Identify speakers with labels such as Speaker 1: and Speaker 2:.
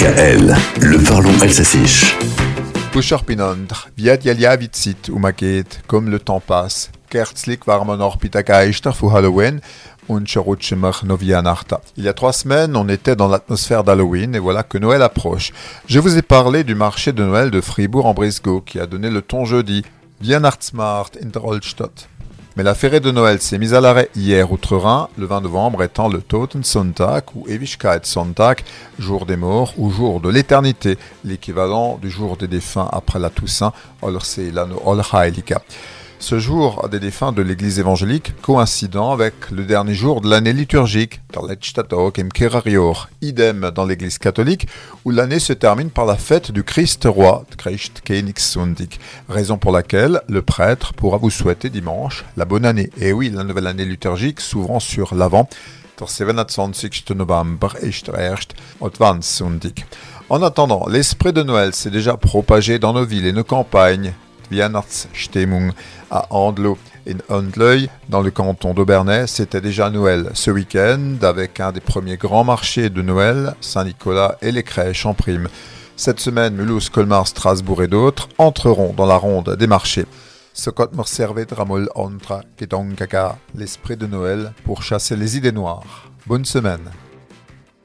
Speaker 1: DKL, le parlons alsacien.
Speaker 2: Pusher Pinondr, viat yalia vitsit umaget, comme le temps passe. Kerzlik warmen Orpitageister für Halloween. Il y a trois semaines, on était dans l'atmosphère d'Halloween et voilà que Noël approche. Je vous ai parlé du marché de Noël de Fribourg en Brisgau qui a donné le ton jeudi. Weihnachtsmarkt in der Altstadt. Mais la férée de Noël s'est mise à l'arrêt hier outre-Rhin, le 20 novembre étant le Totensonntag ou Ewigkeitssonntag, jour des morts ou jour de l'éternité, l'équivalent du jour des défunts après la Toussaint, Olheiliga. Ce jour des défunts de l'église évangélique coïncidant avec le dernier jour de l'année liturgique, idem dans l'église catholique, où l'année se termine par la fête du Christ roi, raison pour laquelle le prêtre pourra vous souhaiter dimanche la bonne année. Et oui, la nouvelle année liturgique s'ouvrant sur l'avant, en attendant, l'esprit de Noël s'est déjà propagé dans nos villes et nos campagnes, Weihnachtsstimmung à Andlo in Andleuil, dans le canton d'Aubernais. C'était déjà Noël ce week-end avec un des premiers grands marchés de Noël, Saint-Nicolas et les crèches en prime. Cette semaine, Mulhouse, Colmar, Strasbourg et d'autres entreront dans la ronde des marchés. L'esprit de Noël pour chasser les idées noires. Bonne semaine.